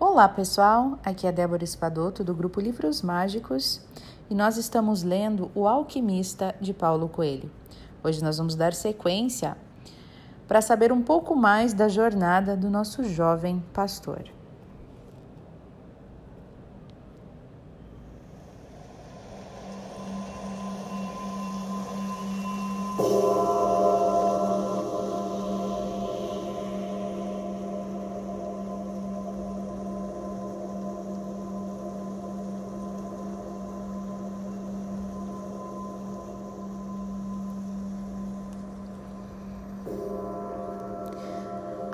Olá pessoal, aqui é Débora Espadoto do grupo Livros Mágicos e nós estamos lendo O Alquimista de Paulo Coelho. Hoje nós vamos dar sequência para saber um pouco mais da jornada do nosso jovem pastor.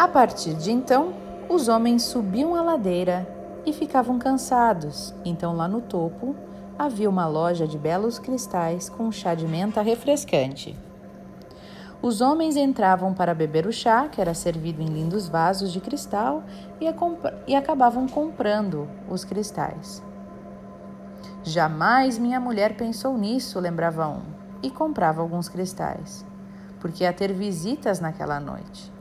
A partir de então, os homens subiam a ladeira e ficavam cansados. Então, lá no topo, havia uma loja de belos cristais com chá de menta refrescante. Os homens entravam para beber o chá, que era servido em lindos vasos de cristal, e, e acabavam comprando os cristais. Jamais minha mulher pensou nisso, lembrava um, e comprava alguns cristais, porque ia ter visitas naquela noite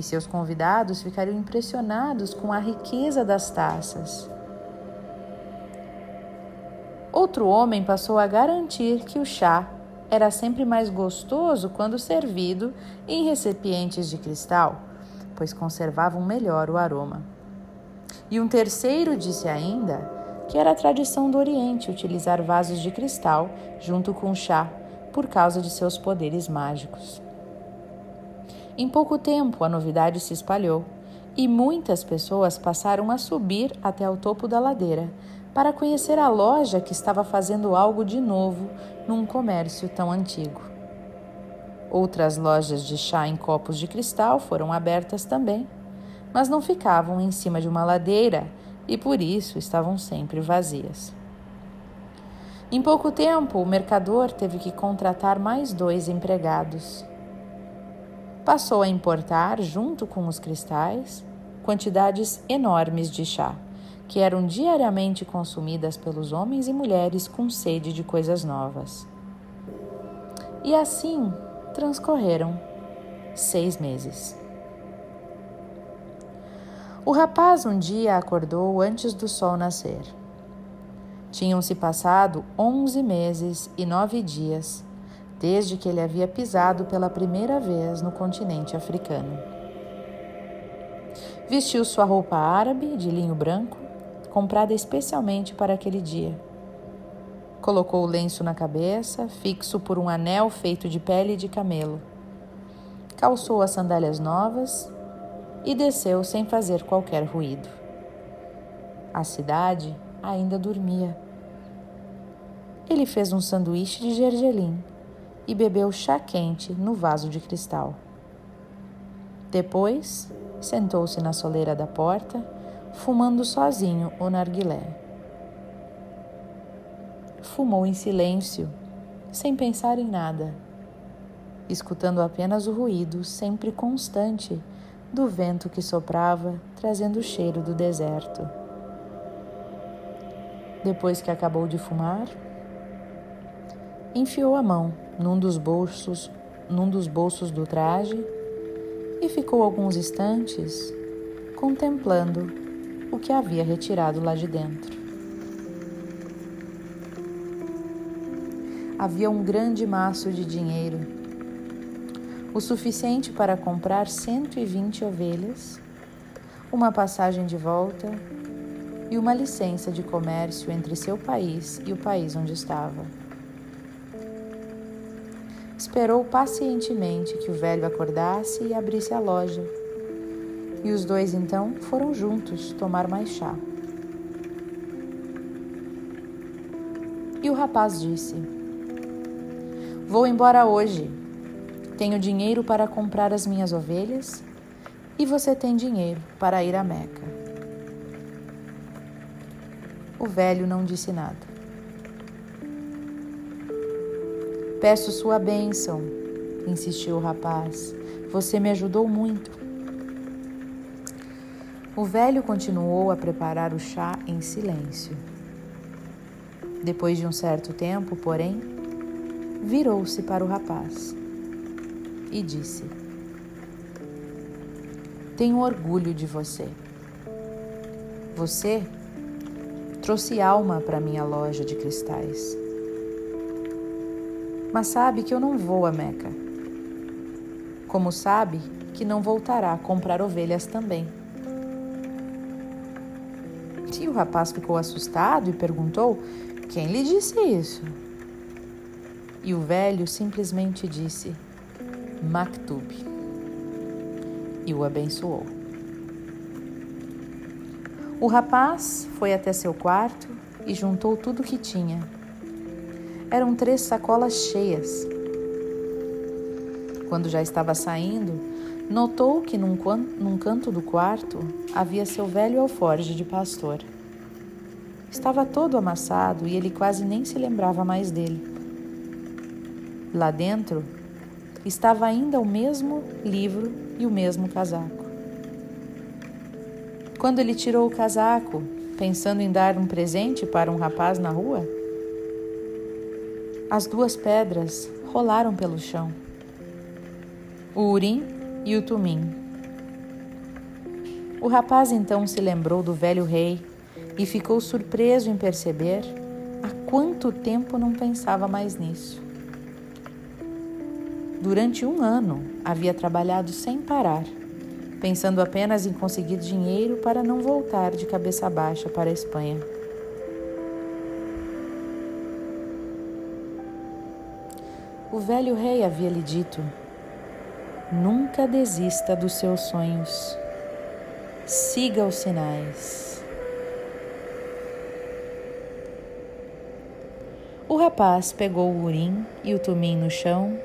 e seus convidados ficariam impressionados com a riqueza das taças. Outro homem passou a garantir que o chá era sempre mais gostoso quando servido em recipientes de cristal, pois conservavam melhor o aroma. E um terceiro disse ainda que era tradição do Oriente utilizar vasos de cristal junto com o chá por causa de seus poderes mágicos. Em pouco tempo, a novidade se espalhou e muitas pessoas passaram a subir até o topo da ladeira para conhecer a loja que estava fazendo algo de novo num comércio tão antigo. Outras lojas de chá em copos de cristal foram abertas também, mas não ficavam em cima de uma ladeira e por isso estavam sempre vazias. Em pouco tempo, o mercador teve que contratar mais dois empregados passou a importar, junto com os cristais, quantidades enormes de chá, que eram diariamente consumidas pelos homens e mulheres com sede de coisas novas. E assim transcorreram seis meses. O rapaz um dia acordou antes do sol nascer. Tinham-se passado onze meses e nove dias desde que ele havia pisado pela primeira vez no continente africano. Vestiu sua roupa árabe de linho branco, comprada especialmente para aquele dia. Colocou o lenço na cabeça, fixo por um anel feito de pele de camelo. Calçou as sandálias novas e desceu sem fazer qualquer ruído. A cidade ainda dormia. Ele fez um sanduíche de gergelim e bebeu chá quente no vaso de cristal. Depois, sentou-se na soleira da porta, fumando sozinho o narguilé. Fumou em silêncio, sem pensar em nada, escutando apenas o ruído sempre constante do vento que soprava, trazendo o cheiro do deserto. Depois que acabou de fumar, enfiou a mão num dos bolsos, num dos bolsos do traje e ficou alguns instantes contemplando o que havia retirado lá de dentro. Havia um grande maço de dinheiro, o suficiente para comprar 120 ovelhas, uma passagem de volta e uma licença de comércio entre seu país e o país onde estava. Esperou pacientemente que o velho acordasse e abrisse a loja. E os dois então foram juntos tomar mais chá. E o rapaz disse: Vou embora hoje. Tenho dinheiro para comprar as minhas ovelhas e você tem dinheiro para ir a Meca. O velho não disse nada. Peço sua bênção, insistiu o rapaz. Você me ajudou muito. O velho continuou a preparar o chá em silêncio. Depois de um certo tempo, porém, virou-se para o rapaz e disse: Tenho orgulho de você. Você trouxe alma para minha loja de cristais. Mas sabe que eu não vou a Meca. Como sabe que não voltará a comprar ovelhas também. E o rapaz ficou assustado e perguntou: Quem lhe disse isso? E o velho simplesmente disse: Maktub. E o abençoou. O rapaz foi até seu quarto e juntou tudo o que tinha. Eram três sacolas cheias. Quando já estava saindo, notou que num, num canto do quarto havia seu velho alforge de pastor. Estava todo amassado e ele quase nem se lembrava mais dele. Lá dentro estava ainda o mesmo livro e o mesmo casaco. Quando ele tirou o casaco, pensando em dar um presente para um rapaz na rua, as duas pedras rolaram pelo chão. O urim e o tumim. O rapaz então se lembrou do velho rei e ficou surpreso em perceber há quanto tempo não pensava mais nisso. Durante um ano havia trabalhado sem parar pensando apenas em conseguir dinheiro para não voltar de cabeça baixa para a Espanha. Velho rei havia lhe dito: Nunca desista dos seus sonhos. Siga os sinais. O rapaz pegou o urim e o tumim no chão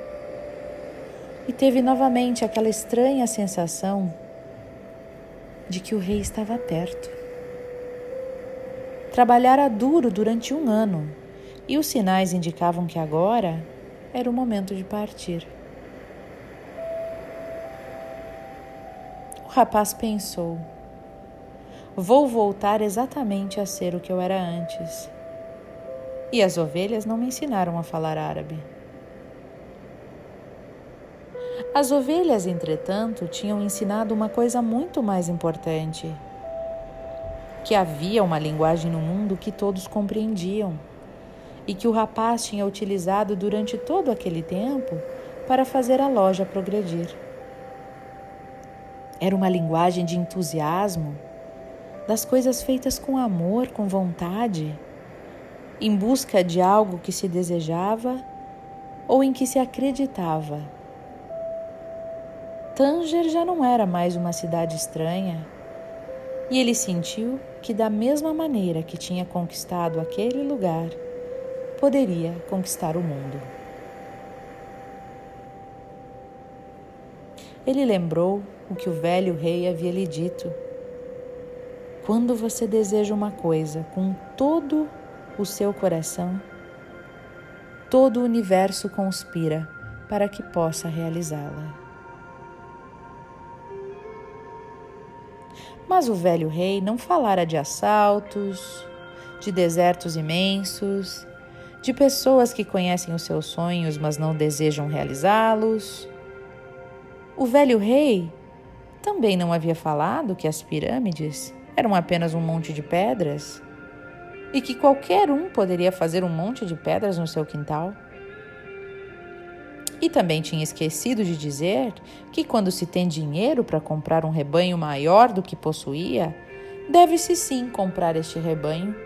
e teve novamente aquela estranha sensação de que o rei estava perto. Trabalhara duro durante um ano e os sinais indicavam que agora era o momento de partir. O rapaz pensou: vou voltar exatamente a ser o que eu era antes. E as ovelhas não me ensinaram a falar árabe. As ovelhas, entretanto, tinham ensinado uma coisa muito mais importante: que havia uma linguagem no mundo que todos compreendiam e que o rapaz tinha utilizado durante todo aquele tempo para fazer a loja progredir. Era uma linguagem de entusiasmo, das coisas feitas com amor, com vontade, em busca de algo que se desejava ou em que se acreditava Tanger já não era mais uma cidade estranha, e ele sentiu que, da mesma maneira que tinha conquistado aquele lugar, poderia conquistar o mundo. Ele lembrou o que o velho rei havia lhe dito. Quando você deseja uma coisa com todo o seu coração, todo o universo conspira para que possa realizá-la. Mas o velho rei não falara de assaltos, de desertos imensos, de pessoas que conhecem os seus sonhos, mas não desejam realizá-los. O velho rei também não havia falado que as pirâmides eram apenas um monte de pedras e que qualquer um poderia fazer um monte de pedras no seu quintal. E também tinha esquecido de dizer que quando se tem dinheiro para comprar um rebanho maior do que possuía, deve-se sim comprar este rebanho.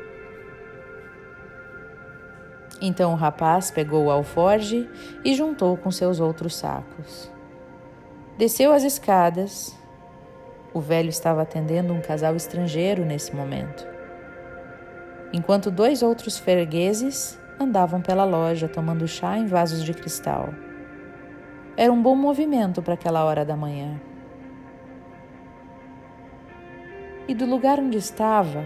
Então o rapaz pegou o alforge e juntou com seus outros sacos. Desceu as escadas. O velho estava atendendo um casal estrangeiro nesse momento. Enquanto dois outros fregueses andavam pela loja tomando chá em vasos de cristal. Era um bom movimento para aquela hora da manhã. E do lugar onde estava,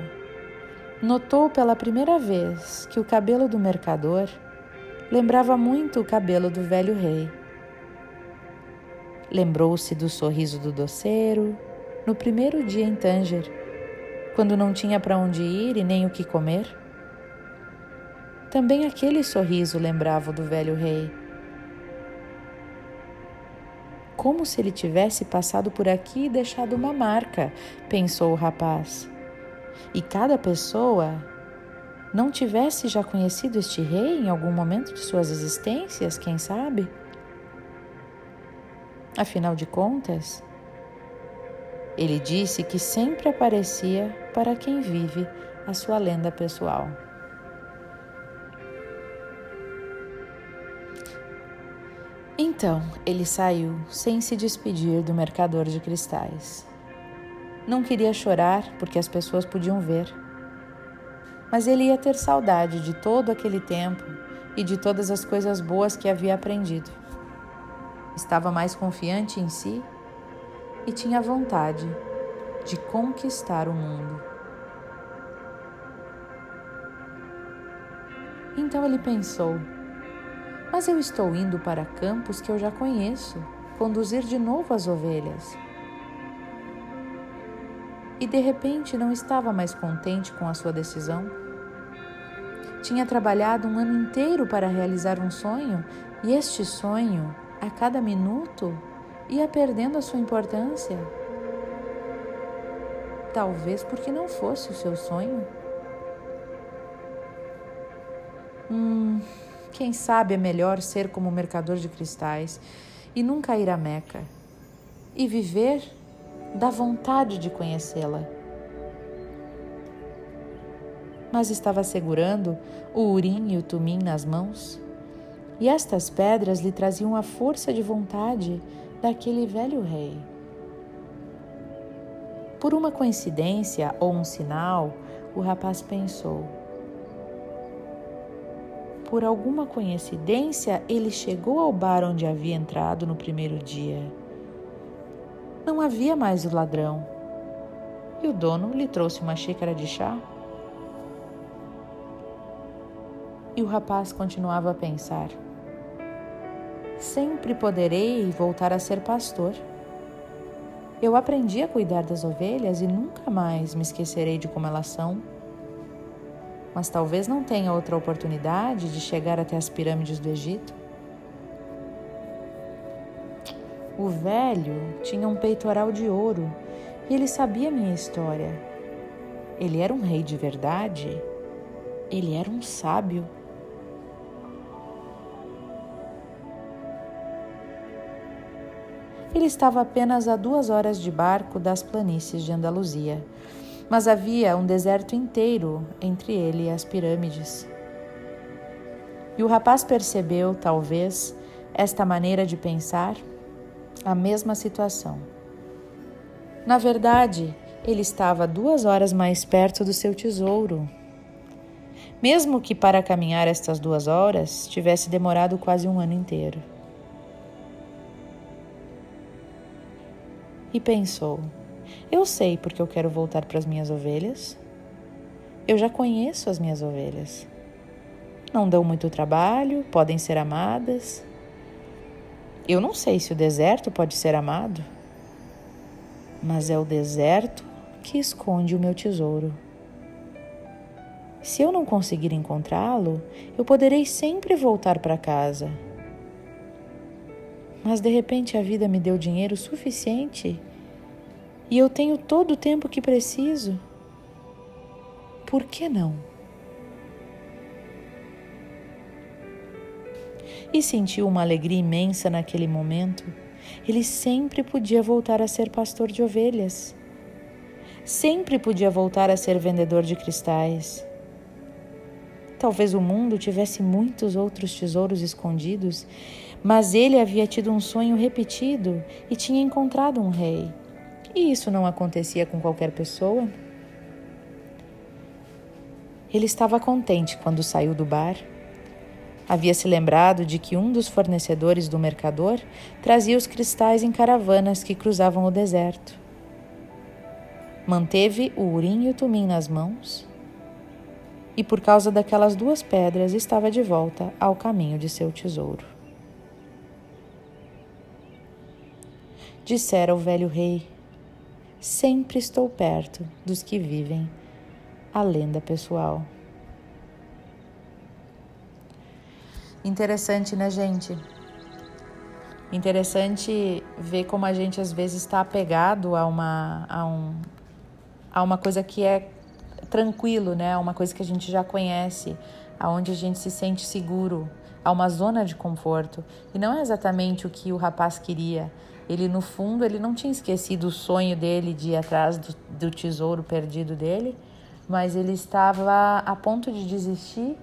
notou pela primeira vez que o cabelo do mercador lembrava muito o cabelo do velho rei. Lembrou-se do sorriso do doceiro no primeiro dia em Tanger, quando não tinha para onde ir e nem o que comer. Também aquele sorriso lembrava o do velho rei como se ele tivesse passado por aqui e deixado uma marca, pensou o rapaz. E cada pessoa não tivesse já conhecido este rei em algum momento de suas existências, quem sabe? Afinal de contas, ele disse que sempre aparecia para quem vive a sua lenda pessoal. Então ele saiu sem se despedir do mercador de cristais. Não queria chorar porque as pessoas podiam ver, mas ele ia ter saudade de todo aquele tempo e de todas as coisas boas que havia aprendido. Estava mais confiante em si e tinha vontade de conquistar o mundo. Então ele pensou: mas eu estou indo para campos que eu já conheço, conduzir de novo as ovelhas. E de repente não estava mais contente com a sua decisão. Tinha trabalhado um ano inteiro para realizar um sonho e este sonho, a cada minuto, ia perdendo a sua importância. Talvez porque não fosse o seu sonho. Hum, quem sabe é melhor ser como mercador de cristais e nunca ir a Meca e viver da vontade de conhecê-la. Mas estava segurando o urim e o tumim nas mãos, e estas pedras lhe traziam a força de vontade daquele velho rei. Por uma coincidência ou um sinal, o rapaz pensou: por alguma coincidência, ele chegou ao bar onde havia entrado no primeiro dia. Não havia mais o ladrão. E o dono lhe trouxe uma xícara de chá. E o rapaz continuava a pensar: Sempre poderei voltar a ser pastor. Eu aprendi a cuidar das ovelhas e nunca mais me esquecerei de como elas são mas talvez não tenha outra oportunidade de chegar até as pirâmides do Egito. O velho tinha um peitoral de ouro e ele sabia minha história. Ele era um rei de verdade. Ele era um sábio. Ele estava apenas a duas horas de barco das planícies de Andaluzia mas havia um deserto inteiro entre ele e as pirâmides. E o rapaz percebeu, talvez, esta maneira de pensar, a mesma situação. Na verdade, ele estava duas horas mais perto do seu tesouro. Mesmo que para caminhar estas duas horas tivesse demorado quase um ano inteiro. E pensou: eu sei porque eu quero voltar para as minhas ovelhas. Eu já conheço as minhas ovelhas. Não dão muito trabalho, podem ser amadas. Eu não sei se o deserto pode ser amado, mas é o deserto que esconde o meu tesouro. Se eu não conseguir encontrá-lo, eu poderei sempre voltar para casa. Mas de repente a vida me deu dinheiro suficiente e eu tenho todo o tempo que preciso. Por que não? E sentiu uma alegria imensa naquele momento. Ele sempre podia voltar a ser pastor de ovelhas. Sempre podia voltar a ser vendedor de cristais. Talvez o mundo tivesse muitos outros tesouros escondidos, mas ele havia tido um sonho repetido e tinha encontrado um rei. E isso não acontecia com qualquer pessoa. Ele estava contente quando saiu do bar. Havia se lembrado de que um dos fornecedores do mercador trazia os cristais em caravanas que cruzavam o deserto. Manteve o urim e o tumim nas mãos e, por causa daquelas duas pedras, estava de volta ao caminho de seu tesouro. Dissera o velho rei: sempre estou perto dos que vivem a lenda pessoal. Interessante, né, gente? Interessante ver como a gente às vezes está apegado a uma, a, um, a uma coisa que é tranquilo, né? Uma coisa que a gente já conhece, aonde a gente se sente seguro, a uma zona de conforto. E não é exatamente o que o rapaz queria. Ele, no fundo, ele não tinha esquecido o sonho dele de ir atrás do, do tesouro perdido dele, mas ele estava a ponto de desistir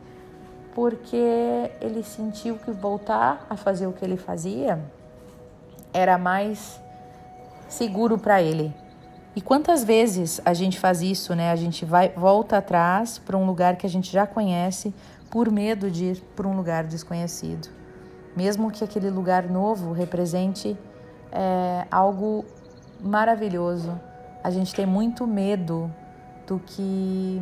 porque ele sentiu que voltar a fazer o que ele fazia era mais seguro para ele. E quantas vezes a gente faz isso, né? A gente vai volta atrás para um lugar que a gente já conhece por medo de ir para um lugar desconhecido, mesmo que aquele lugar novo represente é, algo maravilhoso. A gente tem muito medo do que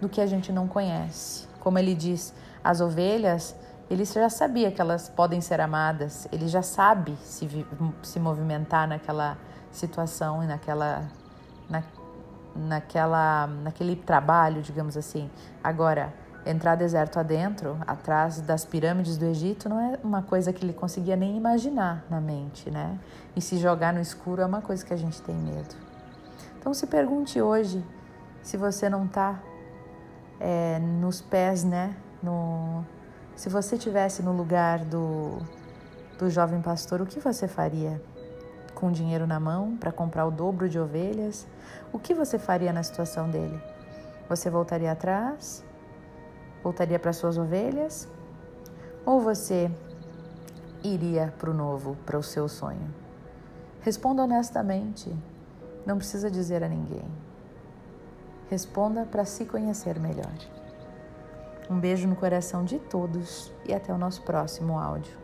do que a gente não conhece. Como ele diz, as ovelhas, ele já sabia que elas podem ser amadas, ele já sabe se, se movimentar naquela situação e naquela, na, naquela, naquele trabalho, digamos assim. Agora, entrar deserto adentro, atrás das pirâmides do Egito, não é uma coisa que ele conseguia nem imaginar na mente, né? E se jogar no escuro é uma coisa que a gente tem medo. Então se pergunte hoje se você não está é, nos pés, né? No, se você tivesse no lugar do, do jovem pastor, o que você faria? Com dinheiro na mão para comprar o dobro de ovelhas? O que você faria na situação dele? Você voltaria atrás? Voltaria para suas ovelhas? Ou você iria para o novo, para o seu sonho? Responda honestamente. Não precisa dizer a ninguém. Responda para se conhecer melhor. Um beijo no coração de todos e até o nosso próximo áudio.